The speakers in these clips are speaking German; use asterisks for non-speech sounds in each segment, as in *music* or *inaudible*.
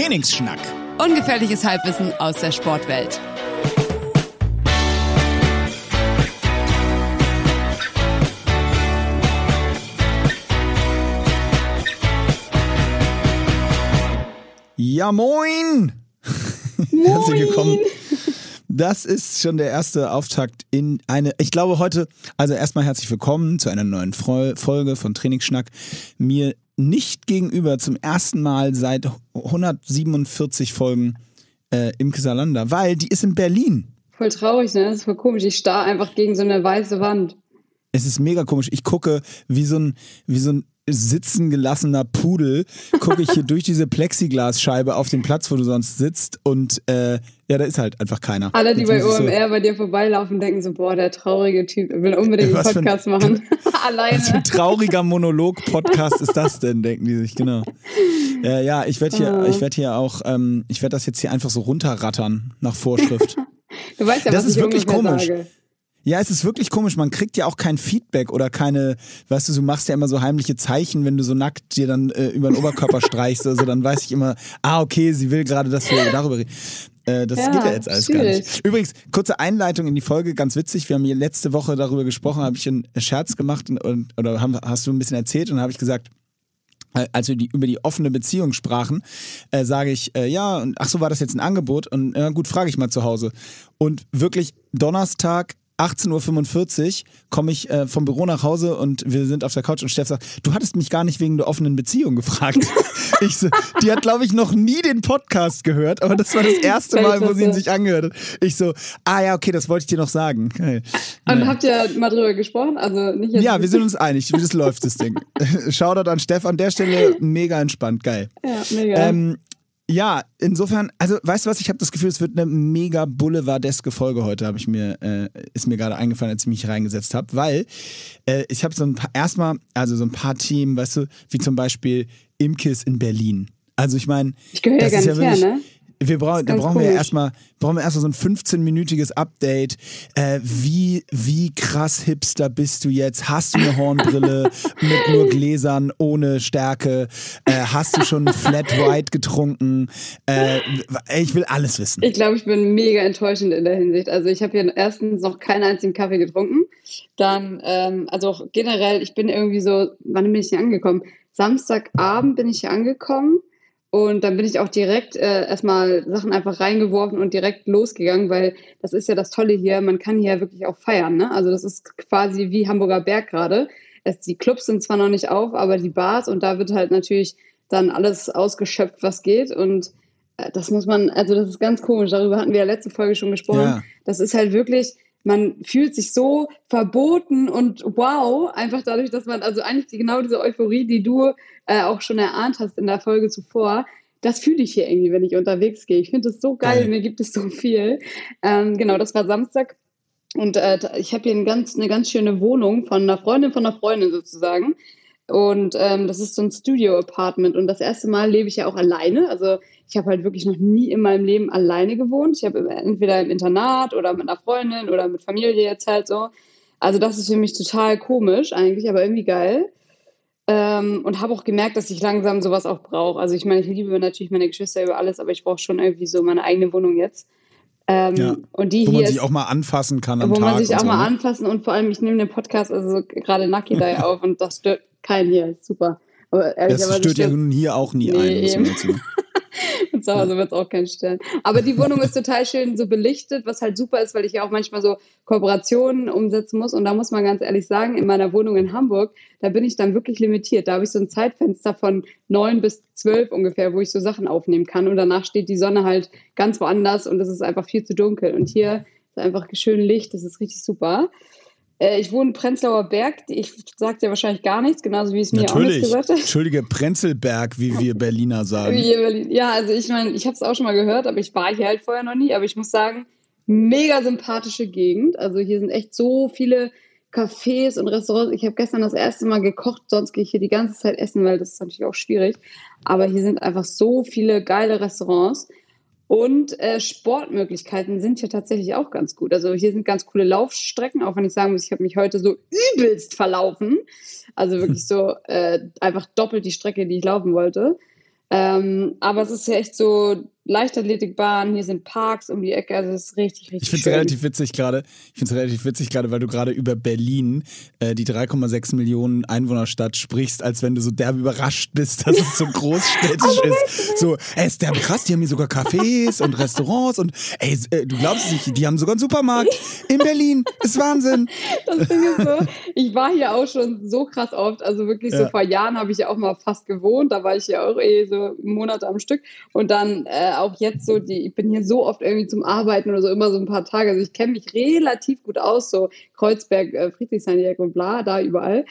Trainingsschnack. Ungefährliches Halbwissen aus der Sportwelt. Ja, moin! *laughs* moin. Herzlich willkommen. Das ist schon der erste Auftakt in eine, ich glaube heute, also erstmal herzlich willkommen zu einer neuen Folge von Trainingsschnack. Mir nicht gegenüber zum ersten Mal seit 147 Folgen äh, im Salanda, weil die ist in Berlin. Voll traurig, ne? Das ist voll komisch. Ich starr einfach gegen so eine weiße Wand. Es ist mega komisch. Ich gucke wie so ein, wie so ein sitzen gelassener Pudel, gucke ich hier *laughs* durch diese Plexiglasscheibe auf den Platz, wo du sonst sitzt und äh, ja, da ist halt einfach keiner. Alle, die bei OMR so bei dir vorbeilaufen, denken so, boah, der traurige Typ, will unbedingt einen Podcast ein, machen. Alleine. Was für ein *laughs* trauriger Monolog-Podcast ist das denn, denken die sich, genau. Äh, ja, ich werde hier, ich werde hier auch, ähm, ich werde das jetzt hier einfach so runterrattern nach Vorschrift. *laughs* du weißt ja, das was ist ich wirklich komisch. Sage. Ja, es ist wirklich komisch. Man kriegt ja auch kein Feedback oder keine, weißt du, du machst ja immer so heimliche Zeichen, wenn du so nackt dir dann äh, über den Oberkörper streichst. Also dann weiß ich immer, ah, okay, sie will gerade, dass wir darüber reden. Äh, das ja, geht ja jetzt alles schwierig. gar nicht. Übrigens, kurze Einleitung in die Folge, ganz witzig. Wir haben hier letzte Woche darüber gesprochen, habe ich einen Scherz gemacht und, und oder haben, hast du ein bisschen erzählt und dann habe ich gesagt, äh, als wir die, über die offene Beziehung sprachen, äh, sage ich, äh, ja, und ach so, war das jetzt ein Angebot? Und äh, gut, frage ich mal zu Hause. Und wirklich Donnerstag 18.45 Uhr komme ich äh, vom Büro nach Hause und wir sind auf der Couch und Steff sagt, du hattest mich gar nicht wegen der offenen Beziehung gefragt. *laughs* ich so, die hat, glaube ich, noch nie den Podcast gehört, aber das war das *laughs* erste Mal, wo sie ihn sich angehört hat. Ich so, ah ja, okay, das wollte ich dir noch sagen. Geil. Und ja. habt ihr mal drüber gesprochen? Also nicht jetzt ja, wir sind uns einig, wie das läuft, das Ding. *laughs* Shoutout an Steff an der Stelle, mega entspannt, geil. Ja, mega. Ähm, ja, insofern, also weißt du was, ich habe das Gefühl, es wird eine mega boulevardeske Folge heute, habe ich mir, äh, ist mir gerade eingefallen, als ich mich reingesetzt habe, weil äh, ich habe so ein paar, erstmal, also so ein paar Themen, weißt du, wie zum Beispiel Imkis in Berlin. Also ich meine, ich gehöre ja gar nicht wirklich, her, ne? Wir brauchen, da brauchen wir erstmal, brauchen wir erstmal so ein 15-minütiges Update. Äh, wie, wie krass hipster bist du jetzt? Hast du eine Hornbrille *laughs* mit nur Gläsern ohne Stärke? Äh, hast du schon Flat White getrunken? Äh, ich will alles wissen. Ich glaube, ich bin mega enttäuschend in der Hinsicht. Also ich habe hier erstens noch keinen einzigen Kaffee getrunken. Dann, ähm, also generell, ich bin irgendwie so, wann bin ich hier angekommen? Samstagabend bin ich hier angekommen und dann bin ich auch direkt äh, erstmal Sachen einfach reingeworfen und direkt losgegangen, weil das ist ja das Tolle hier, man kann hier wirklich auch feiern. Ne? Also das ist quasi wie Hamburger Berg gerade. die Clubs sind zwar noch nicht auf, aber die Bars und da wird halt natürlich dann alles ausgeschöpft, was geht. Und äh, das muss man, also das ist ganz komisch, darüber hatten wir ja letzte Folge schon gesprochen. Ja. Das ist halt wirklich, man fühlt sich so verboten und wow, einfach dadurch, dass man, also eigentlich genau diese Euphorie, die du äh, auch schon erahnt hast in der Folge zuvor, das fühle ich hier irgendwie, wenn ich unterwegs gehe. Ich finde es so geil, mir gibt es so viel. Ähm, genau, das war Samstag. Und äh, ich habe hier ein ganz, eine ganz schöne Wohnung von einer Freundin von einer Freundin sozusagen. Und ähm, das ist so ein Studio-Apartment. Und das erste Mal lebe ich ja auch alleine. Also ich habe halt wirklich noch nie in meinem Leben alleine gewohnt. Ich habe entweder im Internat oder mit einer Freundin oder mit Familie jetzt halt so. Also das ist für mich total komisch eigentlich, aber irgendwie geil. Ähm, und habe auch gemerkt, dass ich langsam sowas auch brauche. Also ich meine, ich liebe natürlich meine Geschwister über alles, aber ich brauche schon irgendwie so meine eigene Wohnung jetzt. Ähm, ja, und die wo man sich auch mal anfassen kann am wo Tag. Wo man sich auch so, mal ne? anfassen und vor allem, ich nehme den Podcast, also gerade Naki da *laughs* auf und das stört keinen hier. Super. Aber das stört ja nun hier auch nie nee, ein. *laughs* Und *laughs* zu Hause wird es auch kein Stern. Aber die Wohnung ist total schön so belichtet, was halt super ist, weil ich ja auch manchmal so Kooperationen umsetzen muss. Und da muss man ganz ehrlich sagen, in meiner Wohnung in Hamburg, da bin ich dann wirklich limitiert. Da habe ich so ein Zeitfenster von neun bis zwölf ungefähr, wo ich so Sachen aufnehmen kann. Und danach steht die Sonne halt ganz woanders und es ist einfach viel zu dunkel. Und hier ist einfach schön Licht, das ist richtig super. Äh, ich wohne in Prenzlauer Berg. Ich sage dir wahrscheinlich gar nichts, genauso wie es mir Natürlich. auch nicht gesagt hat. Entschuldige, Prenzelberg, wie wir Berliner sagen. Ja, also ich meine, ich habe es auch schon mal gehört, aber ich war hier halt vorher noch nie. Aber ich muss sagen, mega sympathische Gegend. Also hier sind echt so viele Cafés und Restaurants. Ich habe gestern das erste Mal gekocht, sonst gehe ich hier die ganze Zeit essen, weil das ist natürlich auch schwierig. Aber hier sind einfach so viele geile Restaurants. Und äh, Sportmöglichkeiten sind hier tatsächlich auch ganz gut. Also hier sind ganz coole Laufstrecken, auch wenn ich sagen muss, ich habe mich heute so übelst verlaufen. Also wirklich so äh, einfach doppelt die Strecke, die ich laufen wollte. Ähm, aber es ist ja echt so Leichtathletikbahn, hier sind Parks um die Ecke, also es ist richtig, richtig Ich finde es schön. relativ witzig gerade. Ich finde es relativ witzig gerade, weil du gerade über Berlin, äh, die 3,6 Millionen Einwohnerstadt, sprichst, als wenn du so derbe überrascht bist, dass es so *laughs* großstädtisch ist. So, ey, ist derbe krass, die haben hier sogar Cafés und Restaurants und ey, äh, du glaubst es nicht, die haben sogar einen Supermarkt in Berlin. Ist Wahnsinn. Das Ding ist so, ich war hier auch schon so krass oft, also wirklich so Ja. vor Jahren habe ich ja auch mal fast gewohnt, da war ich ja auch eh so Monate am Stück und dann äh, auch jetzt so, die, ich bin hier so oft irgendwie zum Arbeiten oder so, immer so ein paar Tage, also ich kenne mich relativ gut aus, so Kreuzberg, äh, Friedrichshain und bla, da überall.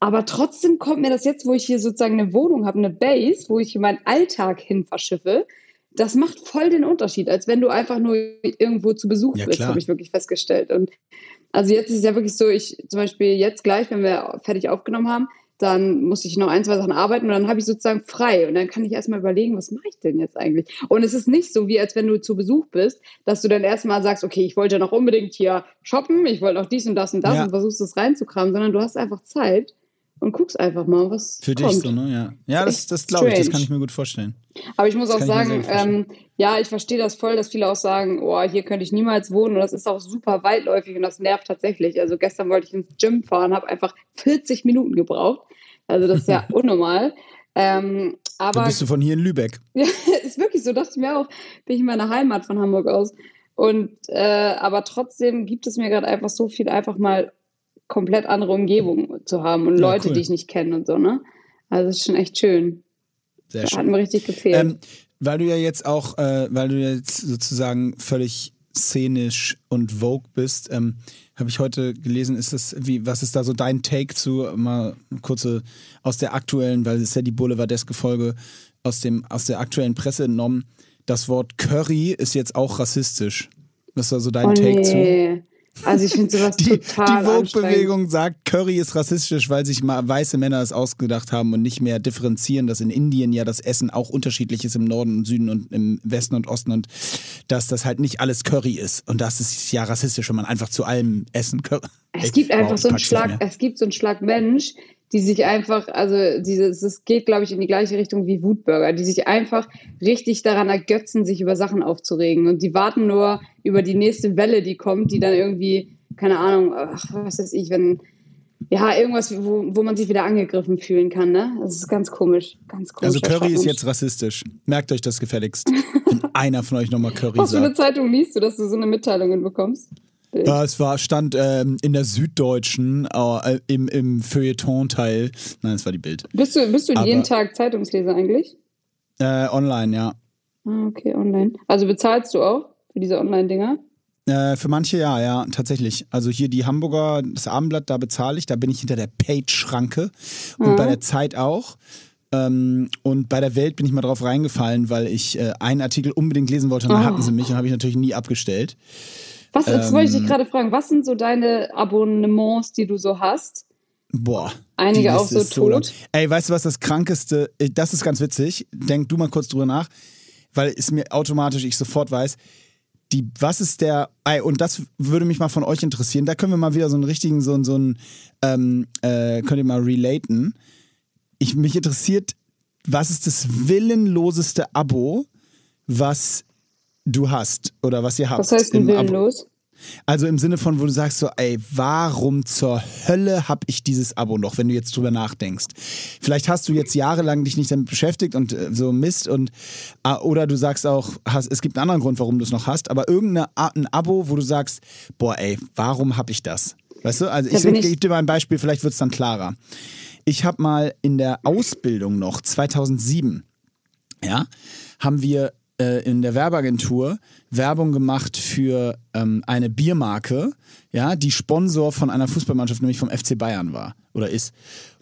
Aber trotzdem kommt mir das jetzt, wo ich hier sozusagen eine Wohnung habe, eine Base, wo ich meinen Alltag hin verschiffe, das macht voll den Unterschied, als wenn du einfach nur irgendwo zu Besuch Ja, bist, habe ich wirklich festgestellt. Und also jetzt ist es ja wirklich so, ich zum Beispiel jetzt gleich, wenn wir fertig aufgenommen haben, dann muss ich noch ein, zwei Sachen arbeiten und dann habe ich sozusagen frei und dann kann ich erstmal überlegen, was mache ich denn jetzt eigentlich? Und es ist nicht so, wie als wenn du zu Besuch bist, dass du dann erstmal sagst, okay, ich wollte ja noch unbedingt hier shoppen, ich wollte noch dies und das und das Ja. und versuchst es reinzukramen, sondern du hast einfach Zeit und guckst einfach mal, was Für kommt. dich so, ne? Ja, ja das, das glaube ich, das kann ich mir gut vorstellen. Aber ich muss Das auch sagen, ähm, ja, ich verstehe das voll, dass viele auch sagen, oh, hier könnte ich niemals wohnen und das ist auch super weitläufig und das nervt tatsächlich. Also gestern wollte ich ins Gym fahren, habe einfach 40 Minuten gebraucht. Also das ist ja *laughs* unnormal. Ähm, aber bist du von hier in Lübeck. ja, *laughs* ist wirklich so, dachte ich mir auch, bin ich in meiner Heimat von Hamburg aus. Und äh, aber trotzdem gibt es mir gerade einfach so viel, einfach mal komplett andere Umgebung zu haben und Ja, Leute, cool. die ich nicht kenne und so, ne? Also es ist schon echt schön. Sehr Hat schön. mir richtig gefehlt. Ähm, weil du ja jetzt auch, äh, weil du jetzt sozusagen völlig szenisch und Vogue bist, ähm, habe ich heute gelesen, ist das, wie, was ist da so dein Take zu, mal eine kurze aus der aktuellen, weil es ist ja die boulevardeske Folge aus, dem, aus der aktuellen Presse entnommen, das Wort Curry ist jetzt auch rassistisch. Was war so dein oh, Take zu? Also ich finde sowas Die, die total anstrengend. Vogue-Bewegung sagt, Curry ist rassistisch, weil sich mal weiße Männer es ausgedacht haben und nicht mehr differenzieren, dass in Indien ja das Essen auch unterschiedlich ist im Norden und Süden und im Westen und Osten und dass das halt nicht alles Curry ist. Und das ist ja rassistisch, wenn man einfach zu allem Essen Curry. Es gibt einfach wow, so einen Schlag, es gibt so einen Schlag Mensch, die sich einfach, also dieses, es geht, glaube ich, in die gleiche Richtung wie Wutbürger, die sich einfach richtig daran ergötzen, sich über Sachen aufzuregen. Und die warten nur über die nächste Welle, die kommt, die dann irgendwie, keine Ahnung, ach, was weiß ich, wenn, ja, irgendwas, wo, wo man sich wieder angegriffen fühlen kann, ne? Das ist ganz komisch. Ganz komisch. Also Curry ist jetzt rassistisch. Merkt euch das gefälligst. *laughs* Wenn einer von euch nochmal Curry Was für eine sagt. Zeitung liest du, dass du so eine Mitteilungen bekommst? Ja, es war, stand ähm, in der Süddeutschen äh, im, im Feuilleton-Teil. Nein, es war die Bild. Bist du, bist du Aber- jeden Tag Zeitungsleser eigentlich? Äh, online, ja. Ah, okay, online. Also bezahlst du auch für diese Online-Dinger? Äh, für manche ja, ja, tatsächlich. Also hier die Hamburger, das Abendblatt, da bezahle ich, da bin ich hinter der Page-Schranke. Und Mhm. bei der Zeit auch. Ähm, und bei der Welt bin ich mal drauf reingefallen, weil ich äh, einen Artikel unbedingt lesen wollte und dann Oh. hatten sie mich und habe ich natürlich nie abgestellt. Was, jetzt Ähm, wollte ich dich gerade fragen, was sind so deine Abonnements, die du so hast? Boah. Einige auch so tot. Ey, weißt du, was das Krankeste, äh, das ist ganz witzig. Denk du mal kurz drüber nach, weil es mir automatisch ich sofort weiß, die, was ist der, ey, und das würde mich mal von euch interessieren, da können wir mal wieder so einen richtigen, so, einen- so einen, ähm, äh, könnt ihr mal relaten. Ich, mich interessiert, was ist das willenloseste Abo, was du hast oder was ihr habt? Was heißt denn willenlos? Also im Sinne von, wo du sagst so, ey, warum zur Hölle habe ich dieses Abo noch, wenn du jetzt drüber nachdenkst? Vielleicht hast du jetzt jahrelang dich nicht damit beschäftigt und äh, so Mist und ah, oder du sagst auch, hast, es gibt einen anderen Grund, warum du es noch hast, aber irgendein ein Abo, wo du sagst, boah, ey, warum habe ich das? Weißt du? Also ich, ich ich- gebe dir mal ein Beispiel, vielleicht wird es dann klarer. Ich habe mal in der Ausbildung noch 2007 ja, haben wir äh, in der Werbeagentur Werbung gemacht für ähm, eine Biermarke, ja, die Sponsor von einer Fußballmannschaft, nämlich vom FC Bayern war oder ist.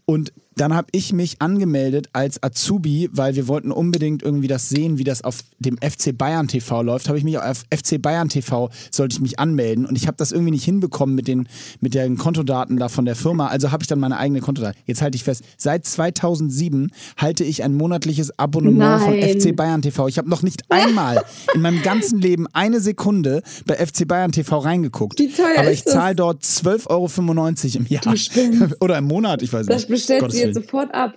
Und dann habe ich mich angemeldet als Azubi, weil wir wollten unbedingt irgendwie das sehen, wie das auf dem FC Bayern TV läuft. Habe ich mich auf FC Bayern TV sollte ich mich anmelden und ich habe das irgendwie nicht hinbekommen mit den mit den Kontodaten da von der Firma. Also habe ich dann meine eigene Kontodaten. Jetzt halte ich fest, seit 2007 halte ich ein monatliches Abonnement von Nein. FC Bayern TV. Ich habe noch nicht *laughs* einmal in meinem ganzen Leben eine Sekunde bei FC Bayern TV reingeguckt. Wie teuer Aber ich das? zahle dort 12,95 Euro im Jahr. *laughs* Oder im Monat, ich weiß Das nicht. bestellst Gottes Willen. sofort ab.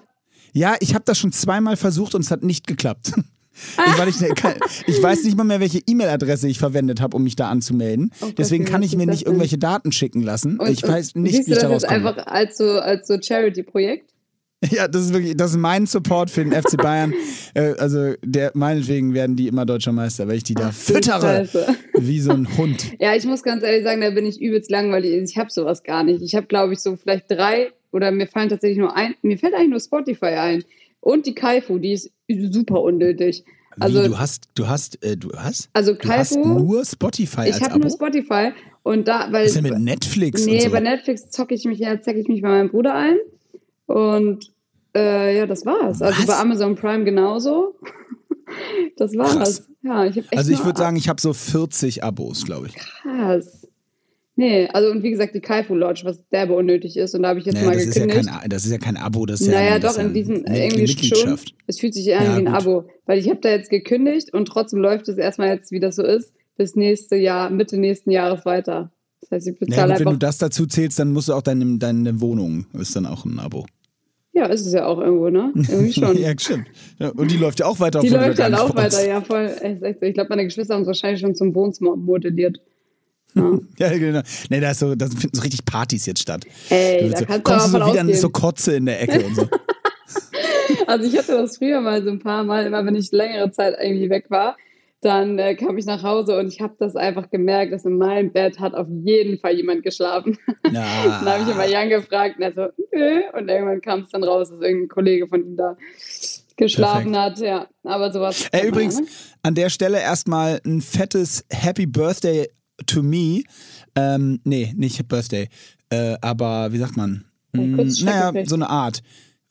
Ja, ich habe das schon zweimal versucht und es hat nicht geklappt. *laughs* Ich, weil ich, ne, ich weiß nicht mal mehr, welche E-Mail-Adresse ich verwendet habe, um mich da anzumelden. Oh Gott, Deswegen kann ich mir nicht das denn? irgendwelche Daten schicken lassen. Und- ich weiß und nicht, wie ich das daraus komme. einfach als so, als so Charity-Projekt? *laughs* Ja, das ist wirklich, das ist mein Support für den FC Bayern. *laughs* Äh, also der, meinetwegen werden die immer deutscher Meister, weil ich die da füttere Scheiße. wie so ein Hund. Ja, ich muss ganz ehrlich sagen, da bin ich übelst langweilig. Ich habe sowas gar nicht. Ich habe, glaube ich, so vielleicht drei oder mir fallen tatsächlich nur ein. Mir fällt eigentlich nur Spotify ein. Und die Kaifu, die ist super unnötig. Also, wie, du hast, du hast, äh, du hast, also du hast Kaifu, nur Spotify ich habe nur Spotify. Und da, weil. Was ist denn mit Netflix nee, so? bei Netflix zocke ich mich ja, zecke ich mich bei meinem Bruder ein. Und äh, ja, das war's. Also Was? bei Amazon Prime genauso. *laughs* das war's. Krass. Ja, ich also ich würde sagen, ich habe so 40 Abos, glaube ich. Krass. Nee, also und wie gesagt, die Kaifu Lodge, was derbe unnötig ist. Und da habe ich jetzt Naja, mal das, ist ja gekündigt. kein, das ist ja kein Abo, das ist naja, ja das doch, in diesem irgendwie schon. Es fühlt sich eher Ja, an wie ein gut. Abo. Weil ich habe da jetzt gekündigt und trotzdem läuft es erstmal jetzt, wie das so ist, bis nächste Jahr, Mitte nächsten Jahres weiter. Das heißt, ich Naja, bezahle gut, wenn du einfach. das dazu zählst, dann musst du auch deine, deine Wohnung, ist dann auch ein Abo. Ja, ist es ja auch irgendwo, ne? Irgendwie schon. *laughs* ja, stimmt. Ja, und die läuft ja auch weiter. Die läuft dann nicht auch weiter, ja, voll. Ich glaube, meine Geschwister haben es wahrscheinlich schon zum Wohnzimmer modelliert. Ja. *laughs* Ja, genau. Nee, da, ist so, da finden so richtig Partys jetzt statt. Ey, Da so, kannst kommst du so wieder an so Kotze in der Ecke und so. *laughs* Also ich hatte das früher mal so ein paar Mal, immer wenn ich längere Zeit irgendwie weg war, dann äh, kam ich nach Hause und ich habe das einfach gemerkt, dass in meinem Bett hat auf jeden Fall jemand geschlafen. *laughs* Ja. dann habe ich immer Jan gefragt und er so, nö. Und irgendwann kam es dann raus, dass irgendein Kollege von ihm da geschlafen hat. Ja, aber sowas. Man übrigens, ne? an der Stelle erstmal ein fettes Happy Birthday to me. Ähm, nee, nicht Birthday. Äh, aber wie sagt man? Kurz naja, so eine Art.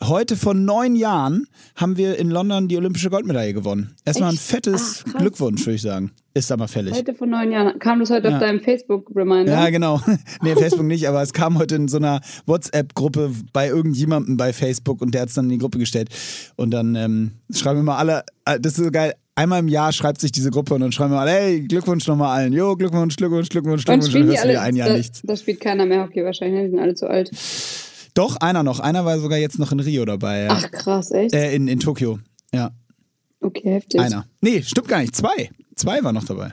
Heute vor neun Jahren haben wir in London die olympische Goldmedaille gewonnen. Erstmal ein fettes Ach. Glückwunsch, würde ich sagen. Ist aber fällig. Heute vor neun Jahren. Kam das heute Ja. auf deinem Facebook-Reminder? Ja, genau. *laughs* nee, Facebook nicht, aber es kam heute in so einer WhatsApp-Gruppe bei irgendjemandem bei Facebook und der hat es dann in die Gruppe gestellt. Und dann ähm, schreiben immer alle, äh, das ist so geil, einmal im Jahr schreibt sich diese Gruppe und dann schreiben wir alle, hey, Glückwunsch nochmal allen. Jo, Glückwunsch, Glückwunsch, Glückwunsch, Glückwunsch. spielen die hörst du alle? ein Jahr da, nichts. da spielt keiner mehr Hockey wahrscheinlich, die sind alle zu alt. Doch, einer noch. Einer war sogar jetzt noch in Rio dabei. Ja. Ach krass, echt? Äh, in, in Tokio. Ja, okay, heftig. einer. Nee, stimmt gar nicht. Zwei. Zwei waren noch dabei.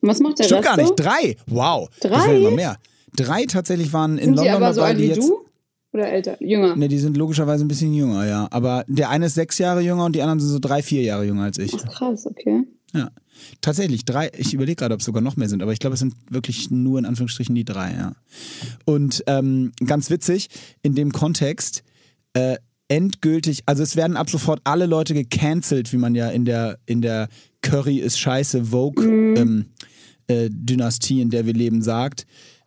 Was macht der Stimmt Rest gar nicht. so? Drei. Wow. Das Drei? waren immer mehr. Drei tatsächlich waren in Sind die London aber so dabei, alt die jetzt. du? Oder älter? Jünger? Ne, die sind logischerweise ein bisschen jünger, ja. Aber der eine ist sechs Jahre jünger und die anderen sind so drei, vier Jahre jünger als ich. Ach krass, okay. Ja. Tatsächlich, drei, ich überlege gerade, ob es sogar noch mehr sind, aber ich glaube, es sind wirklich nur in Anführungsstrichen die drei, ja. Und ähm, ganz witzig, in dem Kontext, äh, endgültig, also es werden ab sofort alle Leute gecancelt, wie man ja in der, in der Curry ist scheiße Vogue ähm, äh, Dynastie, in der wir leben, sagt.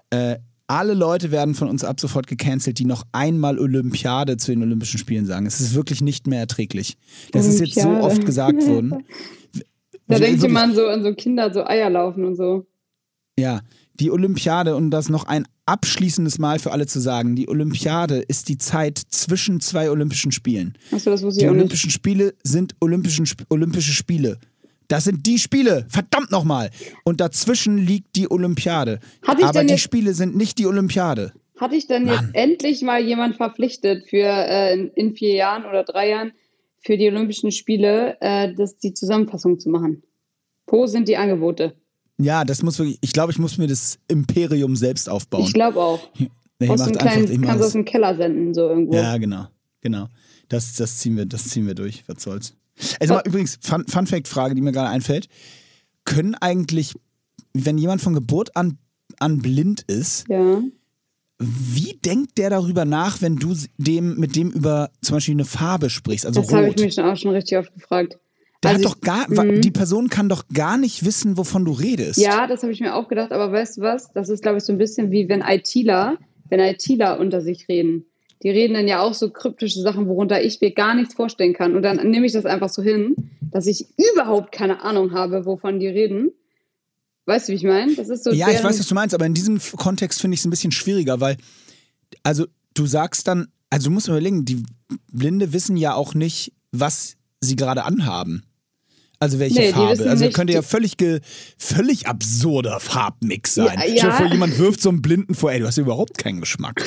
Äh, alle Leute werden von uns ab sofort gecancelt, die noch einmal Olympiade zu den Olympischen Spielen sagen. Es ist wirklich nicht mehr erträglich. Das ist jetzt so oft gesagt worden. *laughs* Da denkt Wirklich. man so an so Kinder, so Eier laufen und so. Ja, die Olympiade, und das noch ein abschließendes Mal für alle zu sagen, die Olympiade ist die Zeit zwischen zwei Olympischen Spielen. Achso, das wusste Die ich nicht. Olympischen Spiele sind Olympischen, Olympische Spiele. Das sind die Spiele, verdammt nochmal. Und dazwischen liegt die Olympiade. Hatte Aber die jetzt- Spiele sind nicht die Olympiade. Hatte ich denn jetzt Mann. endlich mal jemand verpflichtet für äh, in, in vier Jahren oder drei Jahren für die Olympischen Spiele, äh, das, die Zusammenfassung zu machen? Wo sind die Angebote? Ja, das muss wirklich, ich glaube, ich muss mir das Imperium selbst aufbauen. Ich glaube auch. Nee, aus macht kleinen, mach kannst du es. aus dem Keller senden, so irgendwo. Ja, genau, genau. Das, das, ziehen wir, das ziehen wir durch, was soll's. Also mal übrigens, Fun, Fun Fact-Frage, die mir gerade einfällt. Können eigentlich, wenn jemand von Geburt an, an blind ist, ja. wie denkt der darüber nach, wenn du dem, mit dem über zum Beispiel eine Farbe sprichst, also Das habe ich mich auch schon richtig oft gefragt. Der Also ich- gar, Mhm. die Person kann doch gar nicht wissen, wovon du redest. Ja, das habe ich mir auch gedacht, aber weißt du was? Das ist, glaube ich, so ein bisschen wie wenn ITler, wenn ITler unter sich reden. Die reden dann ja auch so kryptische Sachen, worunter ich mir gar nichts vorstellen kann. Und dann nehme ich das einfach so hin, dass ich überhaupt keine Ahnung habe, wovon die reden. Weißt du, wie ich meine? Das ist so. Ja, ich weiß, was du meinst, aber in diesem Kontext finde ich es ein bisschen schwieriger, weil, also du sagst dann, also du musst überlegen, die Blinde wissen ja auch nicht, was sie gerade anhaben. Also welche Nee, Farbe? Also könnte ja völlig, ge, völlig absurder Farbmix sein. Ja, Stell dir ja. vor, jemand wirft so einen Blinden vor, ey, du hast ja überhaupt keinen Geschmack.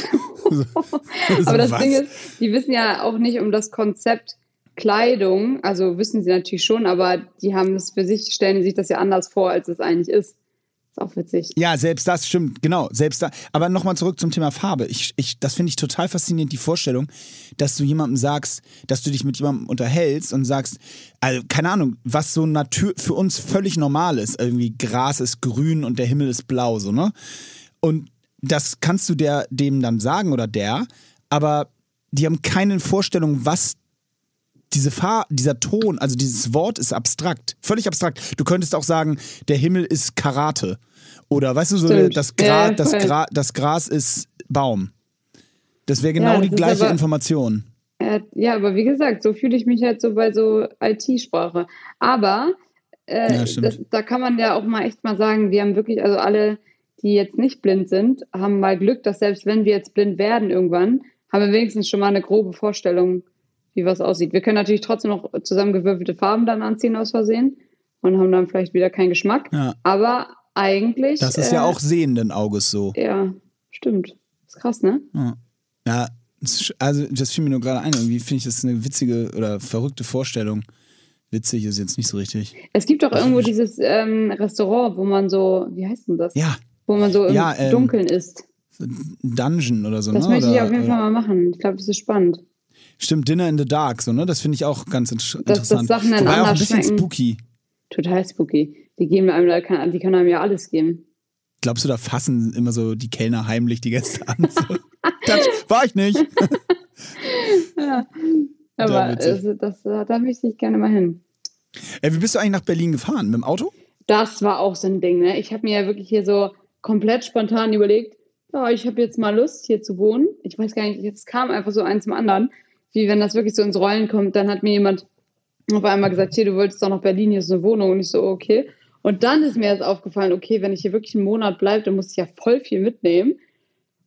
So, *laughs* *laughs* Aber das was? Ding ist, die wissen ja auch nicht um das Konzept Kleidung. Also wissen sie natürlich schon, aber die haben es für sich, stellen sich das ja anders vor, als es eigentlich ist. Ist auch witzig. Ja, selbst das stimmt, genau, selbst da. Aber nochmal zurück zum Thema Farbe. Ich, ich, das finde ich total faszinierend, die Vorstellung, dass du jemandem sagst, dass du dich mit jemandem unterhältst und sagst, also, keine Ahnung, was so natür für uns völlig normal ist. Irgendwie Gras ist grün und der Himmel ist blau, so, ne? Und das kannst du der, dem dann sagen oder der, aber die haben keine Vorstellung, was diese Fahr dieser Ton, also dieses Wort ist abstrakt, völlig abstrakt. Du könntest auch sagen, der Himmel ist Karate. Oder weißt du, so Stimmt. das, Gra Ja, das. Gra das Gras ist Baum. Das wäre genau Ja, die das ist gleiche aber- Information. Äh, ja, aber wie gesagt, so fühle ich mich halt so bei so IT-Sprache. Aber äh, Ja, das, da kann man ja auch mal echt mal sagen, wir haben wirklich, also alle, die jetzt nicht blind sind, haben mal Glück, dass selbst wenn wir jetzt blind werden irgendwann, haben wir wenigstens schon mal eine grobe Vorstellung, wie was aussieht. Wir können natürlich trotzdem noch zusammengewürfelte Farben dann anziehen aus Versehen und haben dann vielleicht wieder keinen Geschmack. Ja. Aber eigentlich. Das ist äh, ja auch sehenden Auges so. Ja, stimmt. Ist krass, ne? Ja, ja also das fiel mir nur gerade ein. Irgendwie finde ich das eine witzige oder verrückte Vorstellung. Witzig ist jetzt nicht so richtig. Es gibt doch irgendwo dieses ähm, Restaurant, wo man so, wie heißt denn das? Ja, Wo man so im Ja, ähm, Dunkeln isst. Dungeon oder so. Das ne? möchte ich oder, auf jeden Fall mal machen. Ich glaube, das ist spannend. Stimmt, Dinner in the Dark, so, ne? Das finde ich auch ganz Dass- dass interessant. Sachen dann Wobei auch ein bisschen schmecken. spooky. Total spooky. Die geben einem, da kann, die können einem ja alles geben. Glaubst du, da fassen immer so die Kellner heimlich die Gäste an? So, *laughs* das war ich nicht. *laughs* Aber witzig. also, das, äh, da möchte ich gerne mal hin. Ey, wie bist du eigentlich nach Berlin gefahren? Mit dem Auto? Das war auch so ein Ding, ne? Ich habe mir ja wirklich hier so komplett spontan überlegt, ja, ich habe jetzt mal Lust, hier zu wohnen. Ich weiß gar nicht, jetzt kam einfach so eins zum anderen. Wie wenn das wirklich so ins Rollen kommt, dann hat mir jemand auf einmal gesagt, hier, du wolltest doch nach Berlin, hier ist eine Wohnung. Und ich so, okay. Und dann ist mir jetzt aufgefallen, okay, wenn ich hier wirklich einen Monat bleibe, dann muss ich ja voll viel mitnehmen.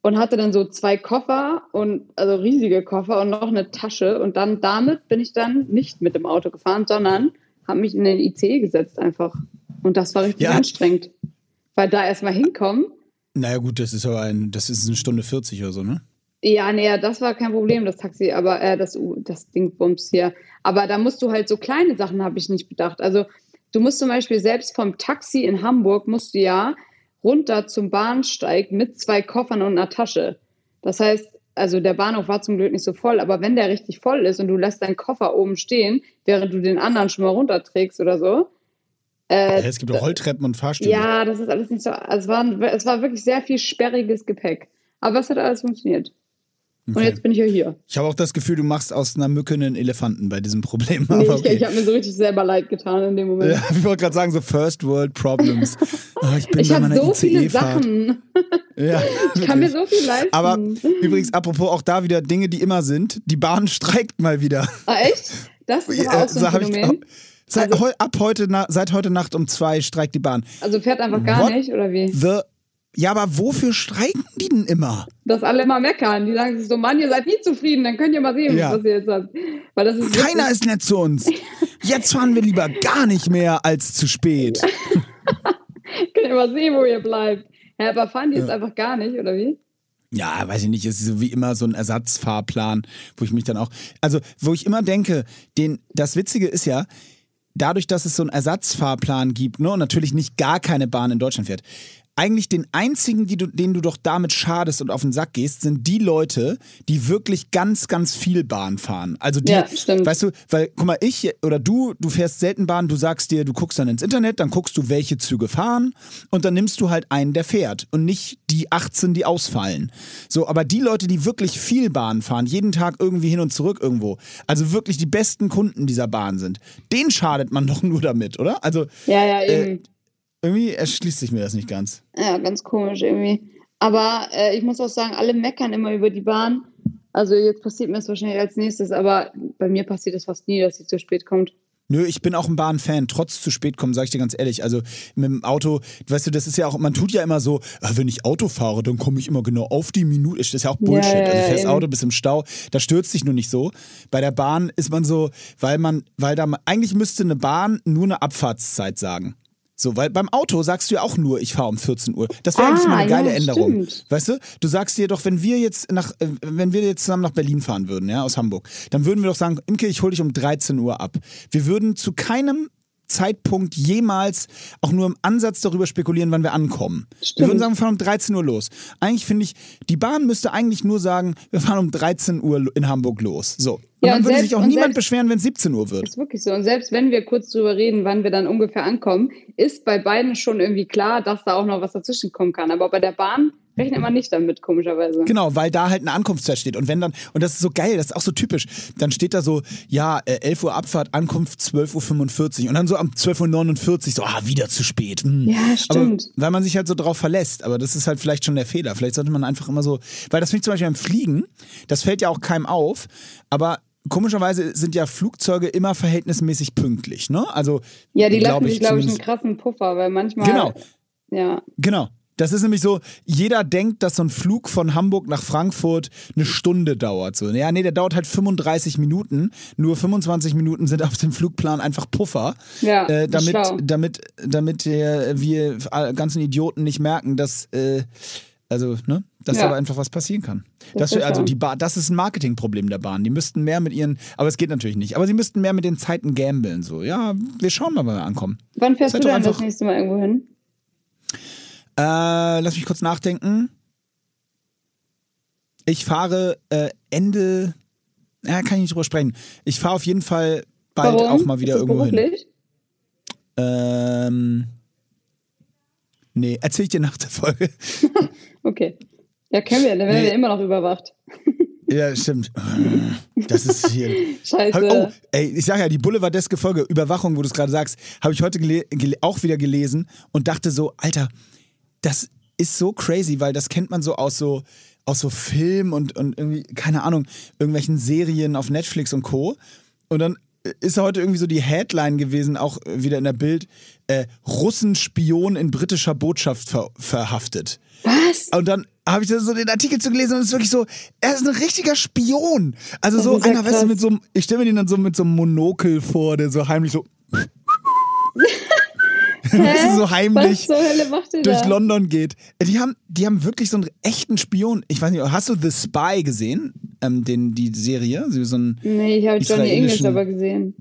Und hatte dann so zwei Koffer und also riesige Koffer und noch eine Tasche. Und dann damit bin ich dann nicht mit dem Auto gefahren, sondern habe mich in den ICE gesetzt einfach. Und das war richtig Ja. anstrengend. Weil da erstmal hinkommen, Naja, gut, das ist aber ein, das ist eine Stunde 40 oder so, ne? Ja, nee, das war kein Problem, das Taxi, aber äh, das, das Dingbums hier. Aber da musst du halt so kleine Sachen, habe ich nicht bedacht. Also du musst zum Beispiel selbst vom Taxi in Hamburg musst du ja runter zum Bahnsteig mit zwei Koffern und einer Tasche. Das heißt, also der Bahnhof war zum Glück nicht so voll, aber wenn der richtig voll ist und du lässt deinen Koffer oben stehen, während du den anderen schon mal runterträgst oder so, äh, Ja, es gibt auch Rolltreppen und Fahrstühle. ja, das ist alles nicht so. Es, war, es war wirklich sehr viel sperriges Gepäck. Aber es hat alles funktioniert. Und Okay. jetzt bin ich ja hier. Ich habe auch das Gefühl, du machst aus einer Mücke einen Elefanten bei diesem Problem. Nee, Aber ich okay. ich habe mir so richtig selber leid getan in dem Moment. ja, ich wollte gerade sagen, so First World Problems. Oh, ich bin ich bei habe meiner so viele. Sachen. Ja, *laughs* Ich kann mir so viel leisten. Aber übrigens, apropos auch da wieder Dinge, die immer sind. Die Bahn *laughs* streikt mal wieder. ah, echt? Das ist aber auch so ein Phänomen. Seit, Also- heu, ab heute, na, seit heute Nacht um zwei streikt die Bahn. Also fährt einfach gar What? nicht, oder wie? The, ja, aber wofür streiken die denn immer? Dass alle immer meckern. Die sagen sich so, Mann, ihr seid nie zufrieden, dann könnt ihr mal sehen, Ja. was ihr jetzt habt. Weil das ist Keiner ist nett zu uns. *laughs* Jetzt fahren wir lieber gar nicht mehr als zu spät. *laughs* könnt ihr mal sehen, wo ihr bleibt. Ja, aber fahren die jetzt einfach gar nicht, oder wie? Ja, weiß ich nicht, es ist so wie immer so ein Ersatzfahrplan, wo ich mich dann auch, also wo ich immer denke, den, das Witzige ist ja, dadurch, dass es so einen Ersatzfahrplan gibt, ne, und natürlich nicht gar keine Bahn in Deutschland fährt, eigentlich den einzigen, die du, den du doch damit schadest und auf den Sack gehst, sind die Leute, die wirklich ganz, ganz viel Bahn fahren. Also die, Ja, stimmt. weißt du, weil, guck mal, ich oder du, du fährst selten Bahn, du sagst dir, du guckst dann ins Internet, dann guckst du, welche Züge fahren und dann nimmst du halt einen, der fährt und nicht die 18, die ausfallen. So, aber die Leute, die wirklich viel Bahn fahren, jeden Tag irgendwie hin und zurück irgendwo, also wirklich die besten Kunden dieser Bahn sind, denen schadet man *laughs* doch nur damit, oder? Also Ja, ja, Äh, eben. Irgendwie erschließt sich mir das nicht ganz. Ja, ganz komisch irgendwie. Aber äh, ich muss auch sagen, alle meckern immer über die Bahn. Also jetzt passiert mir das wahrscheinlich als nächstes, aber bei mir passiert das fast nie, dass sie zu spät kommt. Nö, ich bin auch ein Bahnfan, trotz zu spät kommen, sag ich dir ganz ehrlich. Also mit dem Auto, weißt du, das ist ja auch, man tut ja immer so, ah, wenn ich Auto fahre, dann komme ich immer genau auf die Minute. Das ist ja auch Bullshit. Ja, ja, also fährst eben. Auto bis im Stau, da stürzt dich nur nicht so. Bei der Bahn ist man so, weil man, weil da, eigentlich müsste eine Bahn nur eine Abfahrtszeit sagen. So, weil beim Auto sagst du ja auch nur, ich fahre um 14 Uhr. Das wäre Ah, eigentlich mal eine ja, geile Änderung. stimmt. Weißt du, du sagst dir doch, wenn wir jetzt nach, äh, wenn wir jetzt zusammen nach Berlin fahren würden, ja, aus Hamburg, dann würden wir doch sagen, Imke, ich hole dich um 13 Uhr ab. Wir würden zu keinem Zeitpunkt jemals auch nur im Ansatz darüber spekulieren, wann wir ankommen. Wir Stimmt. würden sagen, wir fahren um 13 Uhr los. Eigentlich finde ich, die Bahn müsste eigentlich nur sagen, wir fahren um 13 Uhr in Hamburg los. So. Und Ja, dann und würde selbst- sich auch niemand selbst- beschweren, wenn es 17 Uhr wird. Ist wirklich so. Und selbst wenn wir kurz drüber reden, wann wir dann ungefähr ankommen, ist bei beiden schon irgendwie klar, dass da auch noch was dazwischen kommen kann. Aber bei der Bahn rechnet man nicht damit, komischerweise. Genau, weil da halt eine Ankunftszeit steht. Und wenn dann, und das ist so geil, das ist auch so typisch, dann steht da so, ja, äh, 11 Uhr Abfahrt, Ankunft 12.45 Uhr. Und dann so am 12.49 Uhr so, ah, wieder zu spät. Hm. Ja, stimmt. Aber weil man sich halt so drauf verlässt. Aber das ist halt vielleicht schon der Fehler. Vielleicht sollte man einfach immer so, weil das finde ich zum Beispiel beim Fliegen, das fällt ja auch keinem auf, aber komischerweise sind ja Flugzeuge immer verhältnismäßig pünktlich, ne? Also, Ja, die lassen sich, glaube ich, einen krassen Puffer, weil manchmal. Genau. Ja. Genau. Das ist nämlich so, jeder denkt, dass so ein Flug von Hamburg nach Frankfurt eine Stunde dauert. So. Ja, nee, der dauert halt 35 Minuten. Nur 25 Minuten sind auf dem Flugplan einfach Puffer. Ja, äh, damit, schlau. damit, damit äh, wir ganzen Idioten nicht merken, dass, äh, also, ne, dass Ja. da einfach was passieren kann. Das ist also die Bahn, das ist ein Marketingproblem der Bahn. Die müssten mehr mit ihren, aber es geht natürlich nicht, aber sie müssten mehr mit den Zeiten gambeln. So, ja, wir schauen mal, wann wir ankommen. Wann fährst Seid du denn das nächste Mal irgendwo hin? Äh, lass mich kurz nachdenken. Ich fahre äh, Ende. Ja, kann ich nicht drüber sprechen. Ich fahre auf jeden Fall bald Warum? auch mal wieder irgendwo hin. beruflich? Ähm. Nee, erzähl ich dir nach der Folge. *laughs* Okay. Ja, können wir, dann werden Nee. wir immer noch überwacht. ja, stimmt. Das ist hier. *laughs* Scheiße. Oh, ey, ich sag ja, die Boulevardeske Folge Überwachung, wo du es gerade sagst, habe ich heute auch wieder gelesen und dachte so, Alter, das ist so crazy, weil das kennt man so aus so aus so Filmen und, und irgendwie, keine Ahnung, irgendwelchen Serien auf Netflix und Co. Und dann ist heute irgendwie so die Headline gewesen, auch wieder in der Bild, äh, Russenspion in britischer Botschaft ver verhaftet. Was? Und dann habe ich da so den Artikel zu gelesen und es ist wirklich so, er ist ein richtiger Spion. Also so ist ja einer, weißt du, mit so einem, ich stelle mir den dann so mit so einem Monokel vor, der so heimlich so, weißt du, *laughs* so Was heimlich durch da? London geht. Die haben, die haben wirklich so einen echten Spion. Ich weiß nicht, hast du The Spy gesehen? Ähm, den, die Serie? So ein, Nee, ich habe Johnny English aber gesehen.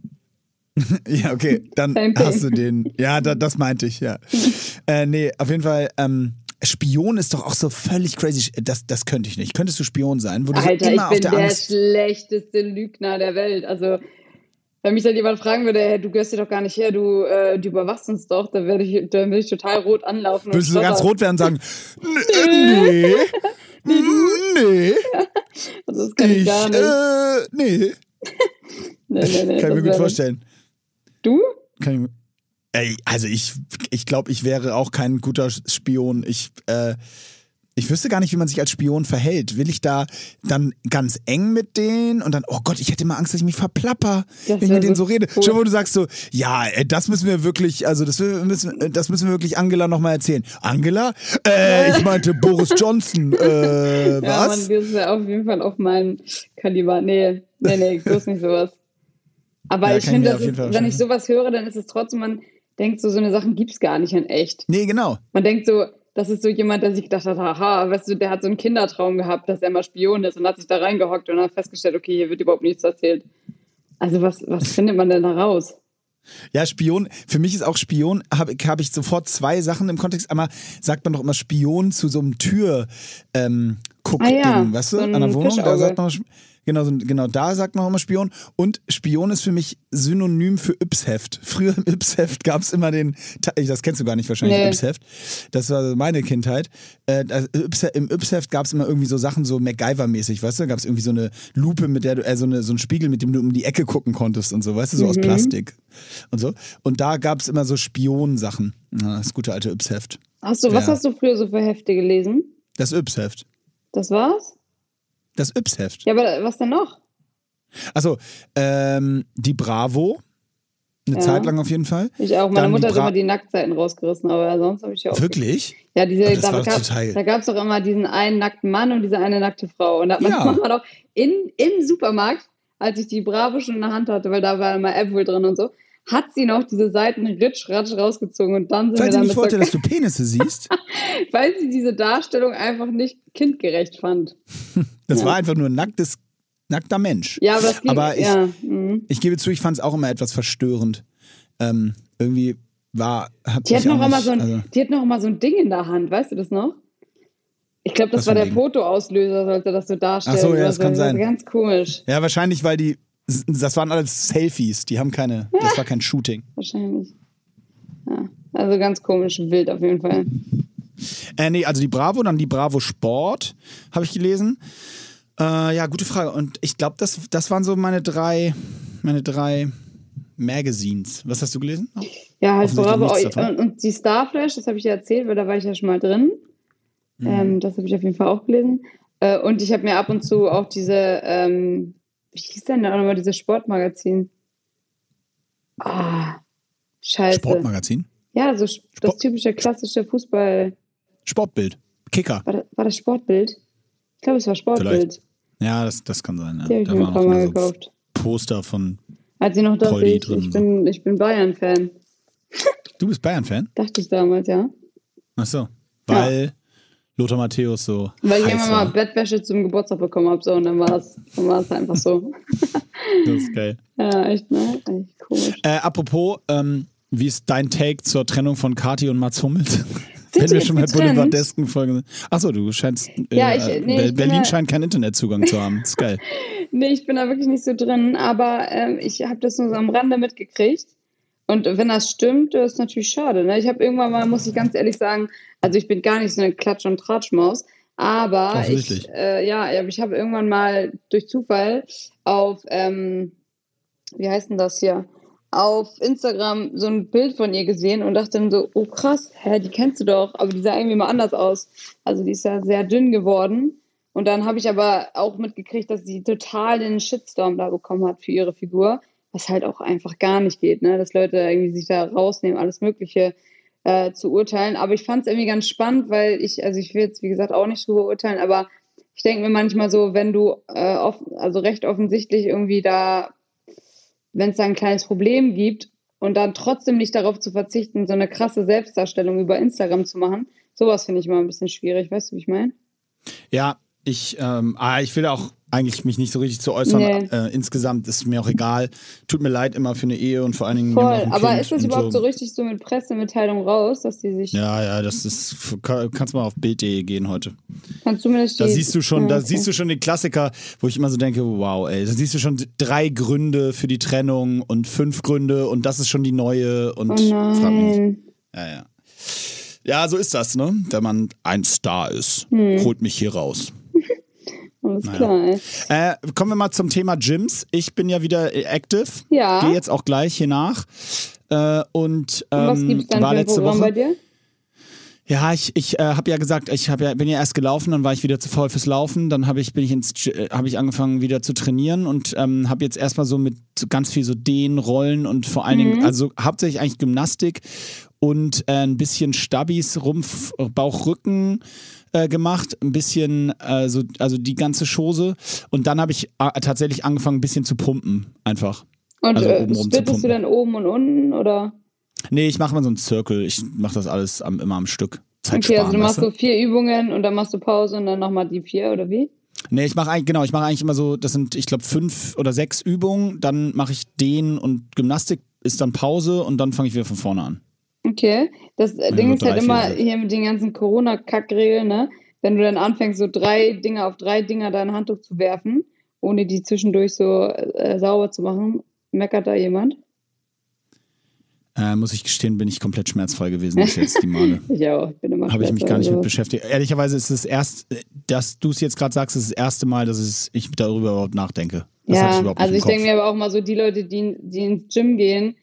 *laughs* ja, okay, dann hast du den. Ja, da, das meinte ich, ja. *laughs* äh, nee, auf jeden Fall, ähm, Spion ist doch auch so völlig crazy. Das, das könnte ich nicht. Könntest du Spion sein? Wo du Alter, so ich immer bin auf der, der, Angst. schlechteste Lügner der Welt. Also, wenn mich dann jemand fragen würde, hey, du gehörst dir doch gar nicht her, du, äh, du überwachst uns doch, dann würde ich, dann würde ich total rot anlaufen. und Würdest du ganz rot werden und sagen, *laughs* nee, *laughs* nee, Also, *laughs* das kann ich, ich, gar nicht. äh, nee. nee, nee, nee, Kann ich mir gut vorstellen. Du? Kann ich, mir- ey, also ich, ich glaube, ich wäre auch kein guter Spion. Ich, äh, ich wüsste gar nicht, wie man sich als Spion verhält. Will ich da dann ganz eng mit denen und dann, oh Gott, ich hätte immer Angst, dass ich mich verplapper, Das wenn ich mit denen so rede. cool. Schon wo du sagst so, ja, äh, das müssen wir wirklich, also das müssen, äh, das müssen wir wirklich Angela nochmal erzählen. Angela? Äh, ich meinte Boris Johnson. Äh, *laughs* Ja, was? das ist ja auf jeden Fall auf mein Kaliber. Nee, nee, nee, bloß nicht sowas. Aber Ja, ich ich finde, das ist, wenn ich sowas höre, dann ist es trotzdem, man denkt so, so eine Sachen gibt's gar nicht in echt. Nee, genau. Man denkt so, das ist so jemand, der sich gedacht hat, haha, weißt du, der hat so einen Kindertraum gehabt, dass er mal Spion ist und hat sich da reingehockt und hat festgestellt, okay, hier wird überhaupt nichts erzählt. Also was, was findet man denn da raus? Ja, Spion, für mich ist auch Spion, habe hab ich sofort zwei Sachen im Kontext. Einmal sagt man doch immer Spion zu so einem Tür ähm, Guck Ah ja, weißt du, so an der Wohnung. Da Fischauge. sagt man, genau, genau, da sagt man auch immer Spion. Und Spion ist für mich Synonym für Yps-Heft. Früher im Yps-Heft gab es immer den, das kennst du gar nicht wahrscheinlich, Nee. Yps-Heft. Das war meine Kindheit. Äh, Yps, Im Yps-Heft gab es immer irgendwie so Sachen so MacGyver-mäßig, weißt du? Da gab es irgendwie so eine Lupe, mit der du, äh, so, eine, so ein Spiegel, mit dem du um die Ecke gucken konntest und so, weißt du, so aus Plastik und so. Und da gab es immer so Spion-Sachen. Ja, das gute alte Yps-Heft. Hast du, was Ja. hast du früher so für Hefte gelesen? Das Yps-Heft. Das war's? Das Yps-Heft. Ja, aber was denn noch? Also, ähm, die Bravo. Eine Ja. Zeit lang auf jeden Fall. Ich auch. Meine Dann Mutter hat immer die Nacktseiten rausgerissen, aber sonst habe ich ja auch. Wirklich? Ja, diese, da, gab, total- da gab es doch immer diesen einen nackten Mann und diese eine nackte Frau. Und da hat meine Ja. *laughs* Mama doch in, im Supermarkt, als ich die Bravo schon in der Hand hatte, weil da war immer Apple drin und so, hat sie noch diese Seiten ritsch, ratsch rausgezogen und dann sind Weil wir sie damit nicht wollte, dass du Penisse siehst. *laughs* weil sie diese Darstellung einfach nicht kindgerecht fand. Das Ja. war einfach nur ein nacktes, nackter Mensch. Ja, aber ging, Aber ich- ja, mhm. Ich gebe zu, ich fand es auch immer etwas verstörend. Ähm, irgendwie war. Hat Die hat noch nicht- so ein, also, die hat noch immer so ein Ding in der Hand, weißt du das noch? Ich glaube, das war der? Fotoauslöser, sollte das so darstellen. Ach so, ja, das kann sein. Ganz komisch, Ja, wahrscheinlich, weil die. Das waren alles Selfies, die haben keine. Das war kein Shooting. *laughs* wahrscheinlich. Ja, also ganz komisch, wild auf jeden Fall. Äh, nee, also die Bravo, dann die Bravo Sport, habe ich gelesen. Äh, ja, gute Frage. Und ich glaube, das, das waren so meine drei, meine drei Magazines. Was hast du gelesen? Ja, halt Bravo. Und, und die Starflash, das habe ich ja erzählt, weil da war ich ja schon mal drin. Mhm. Ähm, das habe ich auf jeden Fall auch gelesen. Äh, und ich habe mir ab und zu auch diese, ähm, wie hieß denn da auch nochmal dieses Sportmagazin? Ah, scheiße. Sportmagazin? Ja, so sp- das Sport- typische klassische Fußball. Sportbild. Kicker. War das, war das Sportbild? Ich glaube, es war Sportbild. Ja, das, das kann sein. Ja. Die habe ich Da mir ein paar auch Mal immer so gekauft. Poster von. Als ich noch dachte, ich, drin, ich, so. bin, ich bin Bayern-Fan. Du bist Bayern-Fan? Dachte ich damals, ja. Ach so. Weil Lothar Matthäus so. Weil ich immer mal Bettwäsche zum Geburtstag bekommen habe, so, und dann war es dann war's einfach so. *laughs* Das ist geil. ja, echt, ne? Echt komisch. Äh, apropos, ähm, wie ist dein Take zur Trennung von Kati und Mats Hummels? *laughs* Wenn wir schon bei getrennt? Boulevardesken folgen. Achso, du scheinst. Äh, Ja, ich- nee, ich Berlin ja- scheint keinen Internetzugang zu haben. ist geil. *laughs* Nee, ich bin da wirklich nicht so drin, aber ähm, ich habe das nur so am Rande mitgekriegt. Und wenn das stimmt, ist natürlich schade. Ne? Ich habe irgendwann mal, muss ich ganz ehrlich sagen, also ich bin gar nicht so eine Klatsch- und Tratschmaus, aber ich, äh, ja, ich habe irgendwann mal durch Zufall auf, ähm, wie heißt denn das hier, auf Instagram so ein Bild von ihr gesehen und dachte dann so, oh krass, hä, die kennst du doch, aber die sah irgendwie mal anders aus. Also die ist ja sehr dünn geworden. Und dann habe ich aber auch mitgekriegt, dass sie total den Shitstorm da bekommen hat für ihre Figur, was halt auch einfach gar nicht geht, ne? dass Leute irgendwie sich da rausnehmen, alles Mögliche äh, zu urteilen. Aber ich fand es irgendwie ganz spannend, weil ich, also ich will jetzt wie gesagt auch nicht drüber urteilen, aber ich denke mir manchmal so, wenn du äh, off also recht offensichtlich irgendwie da, wenn es da ein kleines Problem gibt und dann trotzdem nicht darauf zu verzichten, so eine krasse Selbstdarstellung über Instagram zu machen, sowas finde ich immer ein bisschen schwierig, weißt du, wie ich meine? Ja, ich, ähm, ah, ich will auch eigentlich mich nicht so richtig zu äußern. Nee. Äh, insgesamt ist mir auch egal. Tut mir leid immer für eine Ehe und vor allen Dingen Voll, aber kind ist das überhaupt so. richtig so mit Pressemitteilung raus, dass die sich, Ja, ja, das ist. Kannst mal auf Bild.de gehen heute. kannst du mir das Da siehst du schon, da okay. siehst du schon den Klassiker, wo ich immer so denke, wow, ey, da siehst du schon drei Gründe für die Trennung und fünf Gründe und das ist schon die neue und Oh nein. Ja, ja. Ja, so ist das, ne? Wenn man ein Star ist. Hm. Holt mich hier raus. Alles klar, ey. Äh, kommen wir mal zum Thema Gyms. Ich bin ja wieder äh, active. Ja. Gehe jetzt auch gleich hier nach. Äh, und ähm, Und was gibt's dann war für ein letzte Programm Woche. bei dir? Ja, ich, ich äh, habe ja gesagt, ich hab ja, bin ja erst gelaufen, dann war ich wieder zu voll fürs Laufen, dann habe ich bin ich ins äh, habe ich angefangen wieder zu trainieren und ähm, habe jetzt erstmal so mit ganz viel so Dehnen, Rollen und vor allen Mhm. Dingen also hauptsächlich eigentlich Gymnastik und äh, ein bisschen Stabis, Rumpf, Bauch, Rücken äh, gemacht, ein bisschen äh, so also die ganze Chose und dann habe ich äh, tatsächlich angefangen ein bisschen zu pumpen einfach. Und Also äh, splittest du dann oben und unten oder? Nee, ich mache mal so einen Circle, ich mache das alles am, immer am Stück. Zeit Okay, also du sparen, machst weißt so vier Übungen und dann machst du Pause und dann nochmal die vier oder wie? Nee, ich mache eigentlich, genau, ich mache eigentlich immer so, das sind, ich glaube, fünf oder sechs Übungen, dann mache ich den und Gymnastik ist dann Pause und dann fange ich wieder von vorne an. Okay. Das äh, Ja, Ding so ist halt immer hier mit den ganzen Corona-Kackregeln, ne? Wenn du dann anfängst, so drei Dinger auf drei Dinger dein Handtuch zu werfen, ohne die zwischendurch so äh, sauber zu machen, meckert da jemand? Äh, muss ich gestehen, bin ich komplett schmerzfrei gewesen bis jetzt die Male. *laughs* Ich auch. Ich bin immer Habe ich mich gar nicht mit sowas. beschäftigt. Ehrlicherweise ist es erst, äh, dass du es jetzt gerade sagst, ist das erste Mal, dass ich darüber überhaupt nachdenke. Das hatte ich Ja, überhaupt also ich denke mir aber auch mal so, die Leute, die, die ins Gym gehen,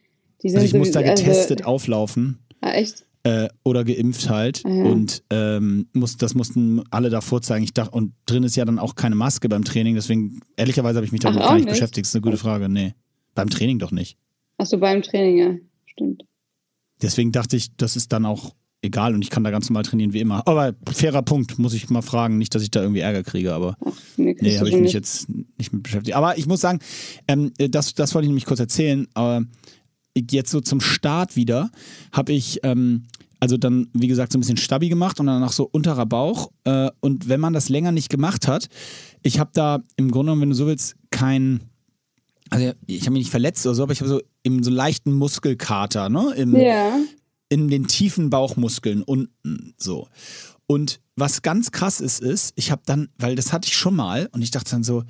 die sind also ich muss da sowieso- getestet auflaufen. Ah, echt? äh, oder geimpft halt. Ja. Und ähm, muss, das mussten alle da vorzeigen. Ich dachte, und drin ist ja dann auch keine Maske beim Training, deswegen, ehrlicherweise habe ich mich damit Ach, gar nicht nicht? beschäftigt. Das ist eine gute Frage. Nee. Beim Training doch nicht. Achso, beim Training, ja. Stimmt. Deswegen dachte ich, das ist dann auch egal und ich kann da ganz normal trainieren wie immer. Aber fairer Punkt, muss ich mal fragen. Nicht, dass ich da irgendwie Ärger kriege, aber Ach, nee, nee, habe ich nicht. mich jetzt nicht mit beschäftigt. Aber ich muss sagen, ähm, das, das wollte ich nämlich kurz erzählen. Aber jetzt so zum Start wieder habe ich ähm, also dann, wie gesagt, so ein bisschen Stabi gemacht und dann auch so unterer Bauch. Äh, und wenn man das länger nicht gemacht hat, ich habe da im Grunde genommen, wenn du so willst, kein, also ich habe mich nicht verletzt oder so, aber ich habe so im so leichten Muskelkater, ne? Im, Ja. in den tiefen Bauchmuskeln unten so. Und was ganz krass ist, ist, ich habe dann, weil das hatte ich schon mal und ich dachte dann so,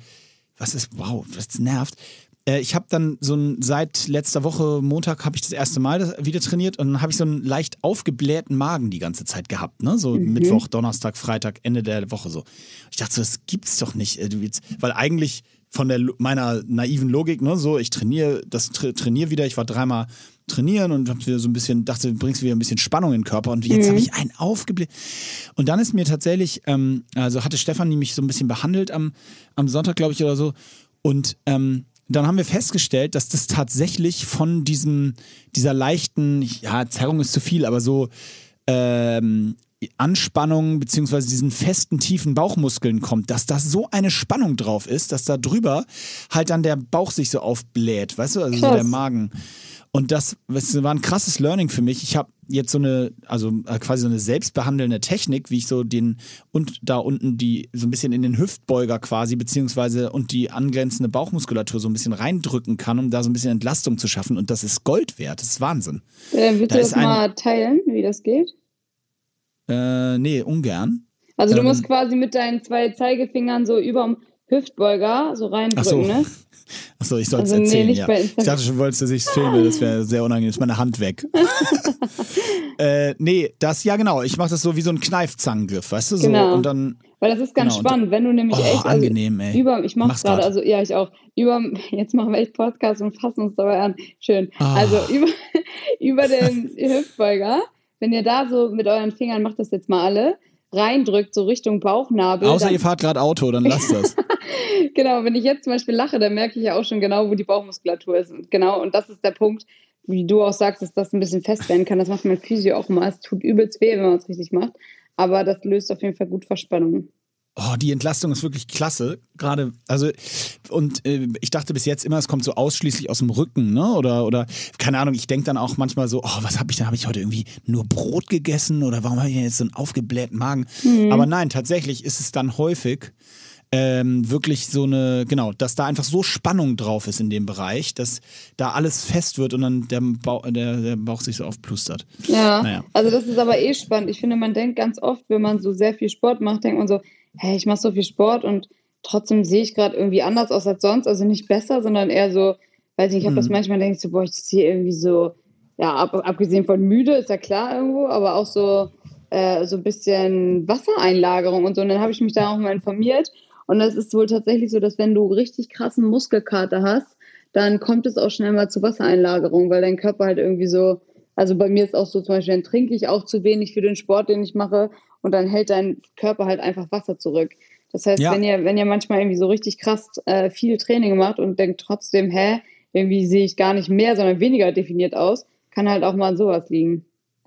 was ist, wow, das nervt. Äh, ich habe dann so ein, seit letzter Woche Montag habe ich das erste Mal das, wieder trainiert und dann habe ich so einen leicht aufgeblähten Magen die ganze Zeit gehabt, ne? So Mittwoch, Donnerstag, Freitag, Ende der Woche so. Ich dachte so, das gibt's doch nicht, äh, jetzt, weil eigentlich von der meiner naiven Logik, ne, so ich trainiere, das tra trainiere wieder, ich war dreimal trainieren und habe wieder so ein bisschen dachte, du bringst wieder ein bisschen Spannung in den Körper und jetzt habe ich einen aufgebläht. Und dann ist mir tatsächlich, ähm, also hatte Stefanie mich so ein bisschen behandelt am, am Sonntag, glaube ich, oder so. Und ähm, dann haben wir festgestellt, dass das tatsächlich von diesem, dieser leichten, ja, Zerrung ist zu viel, aber so ähm, Anspannung beziehungsweise diesen festen, tiefen Bauchmuskeln kommt, dass da so eine Spannung drauf ist, dass da drüber halt dann der Bauch sich so aufbläht, weißt du, also so der Magen. Und das, das war ein krasses Learning für mich. Ich habe jetzt so eine, also äh, quasi so eine selbstbehandelnde Technik, wie ich so den und da unten die so ein bisschen in den Hüftbeuger quasi, beziehungsweise und die angrenzende Bauchmuskulatur so ein bisschen reindrücken kann, um da so ein bisschen Entlastung zu schaffen. Und das ist Gold wert. Das ist Wahnsinn. Äh, willst Da du das ein- mal teilen, wie das geht? Äh, nee, ungern. Also du Ähm, musst quasi mit deinen zwei Zeigefingern so überm Hüftbeuger so reindrücken, so. ne? Achso, ich soll es Also nee, erzählen, nicht ja. Ich dachte schon, wolltest du sich filmen, das wäre *laughs* sehr unangenehm, ist meine Hand weg. *laughs* äh, nee, das, ja genau, ich mache das so wie so ein Kneifzangengriff, weißt du, so Genau. und dann, Weil das ist ganz Genau, spannend, wenn du nämlich oh, echt, also angenehm, ey. über, ich mach's Mach's gerade, also ja, ich auch, über, jetzt machen wir echt Podcast und fassen uns dabei an, schön. Ah. Also über, *laughs* über den Hüftbeuger, wenn ihr da so mit euren Fingern, macht das jetzt mal alle, reindrückt, so Richtung Bauchnabel. außer dann, ihr fahrt gerade Auto, dann lasst das. *laughs* genau, wenn ich jetzt zum Beispiel lache, dann merke ich ja auch schon genau, wo die Bauchmuskulatur ist. Und genau, und das ist der Punkt, wie du auch sagst, dass das ein bisschen fest werden kann. Das macht mein Physio auch immer. Es tut übelst weh, wenn man es richtig macht. Aber das löst auf jeden Fall gut Verspannungen. Oh, die Entlastung ist wirklich klasse. Gerade, also, und äh, ich dachte bis jetzt immer, es kommt so ausschließlich aus dem Rücken, ne? Oder, oder keine Ahnung, ich denke dann auch manchmal so, oh, was habe ich denn? Habe ich heute irgendwie nur Brot gegessen oder warum habe ich denn jetzt so einen aufgeblähten Magen? Aber nein, tatsächlich ist es dann häufig ähm, wirklich so eine, genau, dass da einfach so Spannung drauf ist in dem Bereich, dass da alles fest wird und dann der, Bauch, der, der Bauch sich so aufplustert. Ja, Naja. also das ist aber eh spannend. Ich finde, man denkt ganz oft, wenn man so sehr viel Sport macht, denkt man so, hey, ich mache so viel Sport und trotzdem sehe ich gerade irgendwie anders aus als sonst. Also nicht besser, sondern eher so, weiß nicht, ich habe das Mhm. manchmal, denke ich so, boah, ich sehe irgendwie so, ja, ab, abgesehen von müde, ist ja klar irgendwo, aber auch so, äh, so ein bisschen Wassereinlagerung und so. Und dann habe ich mich da auch mal informiert. Und es ist wohl tatsächlich so, dass wenn du richtig krassen Muskelkater hast, dann kommt es auch schnell mal zu Wassereinlagerung, weil dein Körper halt irgendwie so, also bei mir ist auch so zum Beispiel, dann trinke ich auch zu wenig für den Sport, den ich mache und dann hält dein Körper halt einfach Wasser zurück. Das heißt, Ja. wenn ihr, wenn ihr manchmal irgendwie so richtig krass äh, viel Training macht und denkt trotzdem, hä, irgendwie sehe ich gar nicht mehr, sondern weniger definiert aus, kann halt auch mal an sowas liegen.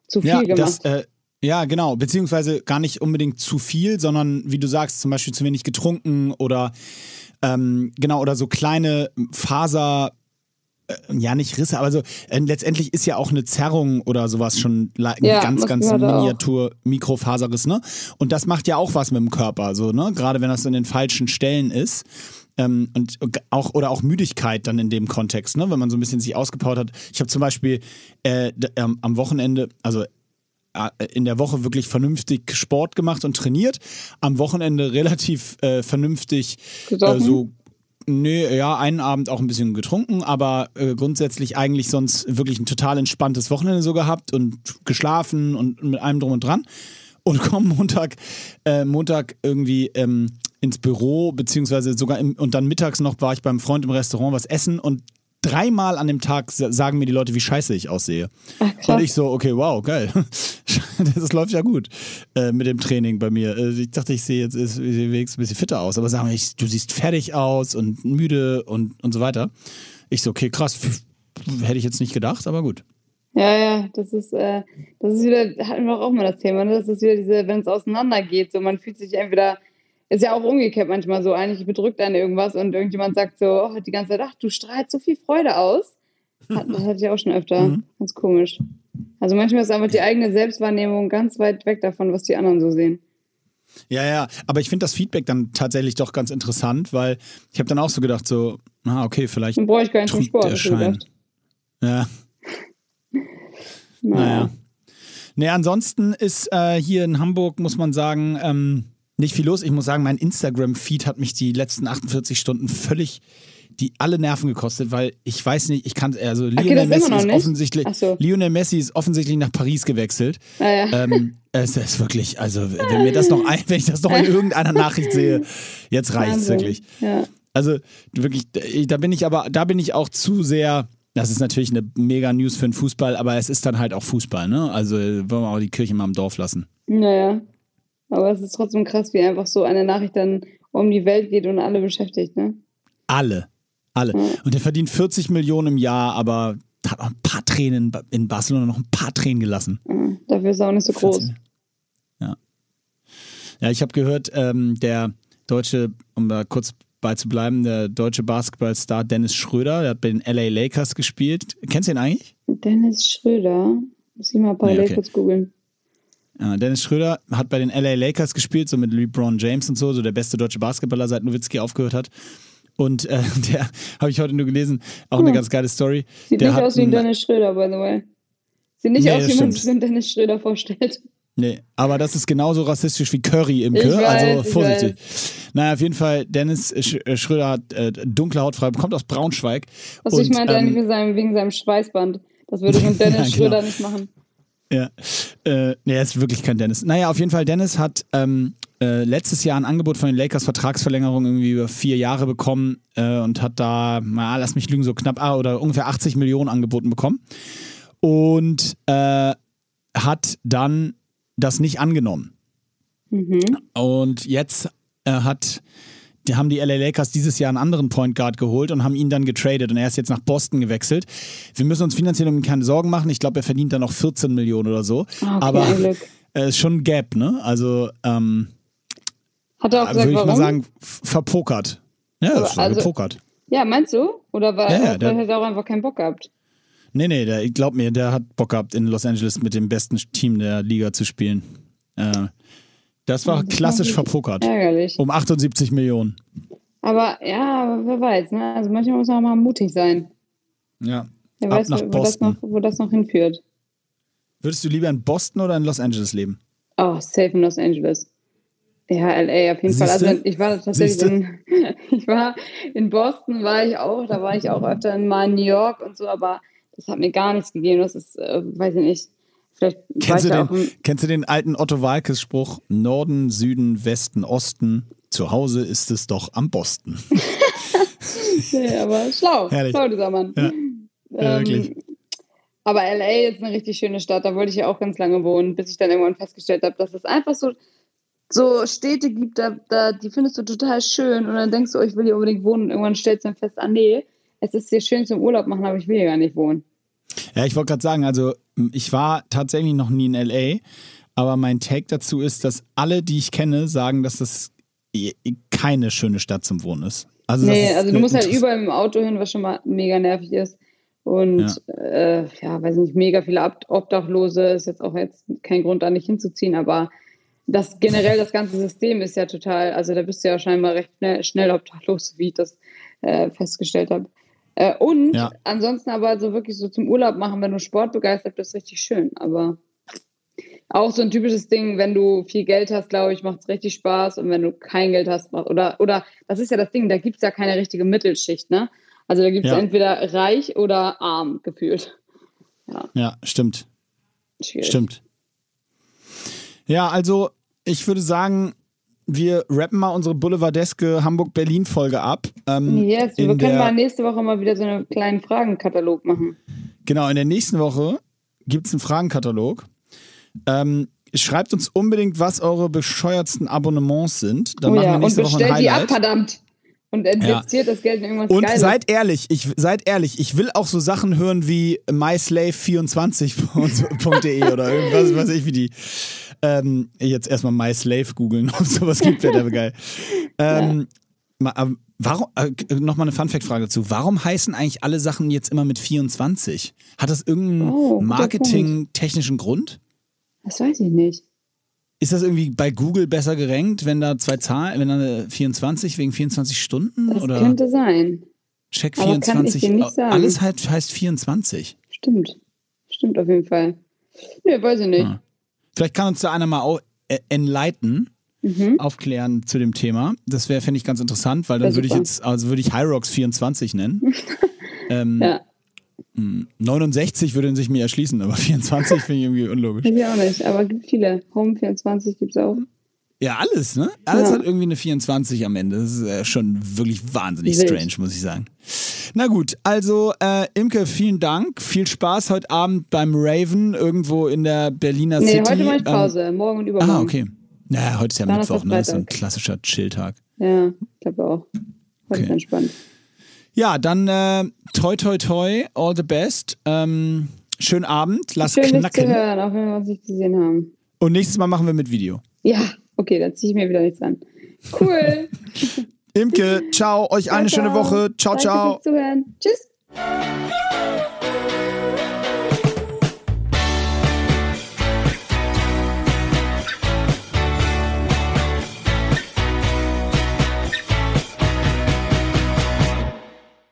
Zu viel Ja, gemacht. das, äh, ja, genau. Beziehungsweise gar nicht unbedingt zu viel, sondern wie du sagst, zum Beispiel zu wenig getrunken oder ähm, genau, oder so kleine Faser. äh, Ja, nicht Risse, aber so äh, letztendlich ist ja auch eine Zerrung oder sowas schon Ja, ganz, ganz gehört auch. Miniatur Mikrofaserriss, ne? Und das macht ja auch was mit dem Körper, so, ne? Gerade wenn das an den falschen Stellen ist. Ähm, und auch oder auch Müdigkeit dann in dem Kontext, ne? Wenn man so ein bisschen sich ausgepowert hat. Ich habe zum Beispiel äh, am Wochenende, also in der Woche wirklich vernünftig Sport gemacht und trainiert. Am Wochenende relativ äh, vernünftig äh, so. Nee, ja, einen Abend auch ein bisschen getrunken, aber äh, grundsätzlich eigentlich sonst wirklich ein total entspanntes Wochenende so gehabt und geschlafen und mit allem drum und dran. Und komme Montag, äh, Montag irgendwie ähm, ins Büro, beziehungsweise sogar im, und dann mittags noch war ich beim Freund im Restaurant was essen und dreimal an dem Tag sa- sagen mir die Leute, wie scheiße ich aussehe. Ach. Und ich so, okay, wow, geil. *laughs* Das läuft ja gut äh, mit dem Training bei mir. Äh, ich dachte, ich sehe jetzt sehe wenigstens ein bisschen fitter aus, aber sagen wir, ich, du siehst fertig aus und müde und, und so weiter. Ich so, okay, krass, hätte ich jetzt nicht gedacht, aber gut. Ja, ja, das ist, äh, das ist wieder, hatten wir auch mal das Thema, ne? Das ist wieder diese, wenn es auseinandergeht, so man fühlt sich entweder, ist ja auch umgekehrt manchmal so, eigentlich bedrückt einen irgendwas und irgendjemand sagt so, oh, die ganze Zeit, ach, du strahlst so viel Freude aus. Hat, das hatte ich auch schon öfter. Mhm. Ganz komisch. Also manchmal ist einfach die eigene Selbstwahrnehmung ganz weit weg davon, was die anderen so sehen. Ja, ja, aber ich finde das Feedback dann tatsächlich doch ganz interessant, weil ich habe dann auch so gedacht, so, na, okay, vielleicht. Dann brauche ich gar nicht zum Sport, der Schein. Ja, *laughs* naja. Nee, ansonsten ist äh, hier in Hamburg, muss man sagen, ähm, nicht viel los. Ich muss sagen, mein Instagram-Feed hat mich die letzten 48 Stunden völlig die alle Nerven gekostet, weil ich weiß nicht, ich kann, also geht Lionel Messi ist offensichtlich, so. Lionel Messi ist offensichtlich nach Paris gewechselt. Naja. Ähm, es ist wirklich, also wenn mir das noch ein, wenn ich das noch in irgendeiner Nachricht sehe, jetzt reicht's Wahnsinn. wirklich. Ja. Also wirklich, da bin ich aber, da bin ich auch zu sehr. Das ist natürlich eine mega News für den Fußball, aber es ist dann halt auch Fußball, ne? Also wollen wir auch die Kirche mal im Dorf lassen. Naja. Aber es ist trotzdem krass, wie einfach so eine Nachricht dann um die Welt geht und alle beschäftigt, ne? Alle. Alle. Und der verdient 40 Millionen im Jahr, aber hat auch ein paar Tränen in Barcelona noch ein paar Tränen gelassen. Ja, dafür ist er auch nicht so groß. 14. Ja. Ja, ich habe gehört, ähm, der deutsche, um da kurz beizubleiben, der deutsche Basketballstar Dennis Schröder, der hat bei den LA Lakers gespielt. Kennst du ihn eigentlich? Dennis Schröder. Muss ich mal parallel Nee, okay. kurz googeln. Ja, Dennis Schröder hat bei den LA Lakers gespielt, so mit LeBron James und so, so der beste deutsche Basketballer, seit Nowitzki aufgehört hat. Und äh, *laughs* der, habe ich heute nur gelesen, auch eine Hm. ganz geile Story. Sieht der nicht aus wie ein Dennis Schröder, by the way. Sieht nicht Nee, aus, wie man sich einen Dennis Schröder vorstellt. Nee, aber das ist genauso rassistisch wie Curry im weiß, also ich vorsichtig. Naja, auf jeden Fall, Dennis Sch äh, Schröder hat äh, dunkle Hautfarbe, kommt aus Braunschweig. Was und, ich meinte ähm, eigentlich wegen seinem Schweißband. Das würde so *laughs* Dennis Ja, genau. Schröder nicht machen. Ja, äh, nee, er ist wirklich kein Dennis. Naja, auf jeden Fall, Dennis hat ähm, äh, letztes Jahr ein Angebot von den Lakers Vertragsverlängerung irgendwie über vier Jahre bekommen äh, und hat da, na, lass mich lügen, so knapp ah, oder ungefähr 80 Millionen angeboten bekommen. Und äh, hat dann das nicht angenommen. Mhm. Und jetzt äh, hat, die haben die LA Lakers dieses Jahr einen anderen Point Guard geholt und haben ihn dann getradet und er ist jetzt nach Boston gewechselt. Wir müssen uns finanziell um ihn keine Sorgen machen. Ich glaube, er verdient da noch 14 Millionen oder so. Okay, Aber Glück. äh, ist schon ein Gap, ne? Also, ähm, Hat er auch würde gesagt, ich warum? mal sagen, verpokert. Ja, Aber das ist also- gepokert. ja, meinst du? Oder war Ja, ja, hat er auch einfach keinen Bock gehabt? Nee, nee, der, ich glaub mir, der hat Bock gehabt, in Los Angeles mit dem besten Team der Liga zu spielen. Äh, das war klassisch verpokert. Ärgerlich. Um 78 Millionen. Aber ja, wer weiß, ne? Also manchmal muss man auch mal mutig sein. Ja. Wer Ab weiß, nach wo, wo, das Boston. noch, wo das noch hinführt. Würdest du lieber in Boston oder in Los Angeles leben? Oh, safe in Los Angeles. Ja, LA auf jeden Fall. Siehste? Also ich war tatsächlich in, *laughs* ich war in Boston, war ich auch, da war ich auch öfter in mal in New York und so, aber das hat mir gar nichts gegeben. Das ist, äh, weiß ich nicht. Vielleicht Kennst du, den, kennst du den alten Otto Walkes Spruch? Norden, Süden, Westen, Osten. Zu Hause ist es doch am Boston. nee, *laughs* *laughs* aber schlau, Herrlich. schlau dieser Mann. Ja. Ja. Ähm, aber LA ist eine richtig schöne Stadt, da wollte ich ja auch ganz lange wohnen, bis ich dann irgendwann festgestellt habe, dass es einfach so, so Städte gibt, da, da, die findest du total schön und dann denkst du, oh, ich will hier unbedingt wohnen und irgendwann stellst du dann fest, ah nee, es ist hier schön zum Urlaub machen, aber ich will hier gar nicht wohnen. Ja, ich wollte gerade sagen, also ich war tatsächlich noch nie in LA, aber mein Take dazu ist, dass alle, die ich kenne, sagen, dass das keine schöne Stadt zum Wohnen ist. Also, nee, ist also du eine musst halt überall dem Auto hin, was schon mal mega nervig ist. Und ja, äh, ja weiß nicht, mega viele Ob- Obdachlose ist jetzt auch jetzt kein Grund, da nicht hinzuziehen, aber das generell das ganze System ist ja total, also da bist du ja scheinbar recht schnell, schnell obdachlos, wie ich das äh, festgestellt habe. Äh, und Ja. ansonsten aber so wirklich so zum Urlaub machen, wenn du Sport begeistert bist, richtig schön. Aber auch so ein typisches Ding, wenn du viel Geld hast, glaube ich, macht es richtig Spaß. Und wenn du kein Geld hast, macht, oder, oder das ist ja das Ding, da gibt es ja keine richtige Mittelschicht, ne? Also da gibt es Ja. entweder reich oder arm gefühlt. Ja, stimmt. Schwierig. Stimmt. Ja, also ich würde sagen, wir rappen mal unsere boulevardeske Hamburg-Berlin-Folge ab. Ähm, Yes, wir können der- mal nächste Woche mal wieder so einen kleinen Fragenkatalog machen. Genau, in der nächsten Woche gibt es einen Fragenkatalog. Ähm, schreibt uns unbedingt, was eure bescheuertsten Abonnements sind. Dann oh machen ja, wir und nächste Woche ein bestellt die ab, Highlight. verdammt. Und investiert das Geld in irgendwas Und Geiles. seid ehrlich, ich seid ehrlich, ich will auch so Sachen hören wie myslave24.de *laughs* oder irgendwas, weiß ich wie die. Ähm, jetzt erstmal myslave googeln, *laughs* ob es sowas gibt, wäre der geil. Ähm, ma- ähm, Warum, äh, nochmal eine Funfact-Frage dazu. Warum heißen eigentlich alle Sachen jetzt immer mit 24? Hat das irgendeinen Oh, marketingtechnischen Grund? das weiß ich nicht. Ist das irgendwie bei Google besser gerankt, wenn da zwei Zahlen, wenn da eine 24 wegen 24 Stunden? Das oder könnte sein. Check aber kann ich 24? dir nicht sagen. Alles halt heißt 24. Stimmt. Stimmt auf jeden Fall. Nee, weiß ich nicht. Ah. Vielleicht kann uns da einer mal äh, enlighten, Mhm. aufklären zu dem Thema. Das wäre, fände ich ganz interessant, weil dann würde ich jetzt, also würde ich Hyrox 24 nennen. *laughs* ähm, Ja, 69 würde sich mir erschließen, aber *laughs* 24 finde ich irgendwie unlogisch. ich auch nicht. Aber gibt viele. Home 24 gibt es auch. Ja, alles, ne? Alles Ja. hat irgendwie eine 24 am Ende. Das ist äh, schon wirklich wahnsinnig Wild. strange, muss ich sagen. Na gut, also äh, Imke, vielen Dank. Viel Spaß heute Abend beim Raven irgendwo in der Berliner Nee, City. heute mache ich Ähm, Pause. Morgen und übermorgen. ah, okay. Naja, heute ist ja Mittwoch, ne? Das ist so ein klassischer Chill-Tag. Ja, ich glaube auch. Heute Okay. ist entspannt. Ja, dann äh, toi toi toi, all the best. Ähm, schönen Abend, lass Schön, dich zu knacken. hören, auch wenn wir uns nicht gesehen haben. Und nächstes Mal machen wir mit Video. Ja, okay, dann ziehe ich mir wieder nichts an. Cool. *laughs* Imke, ciao, euch eine schöne Woche. Ciao, Danke ciao. fürs Zuhören. Tschüss.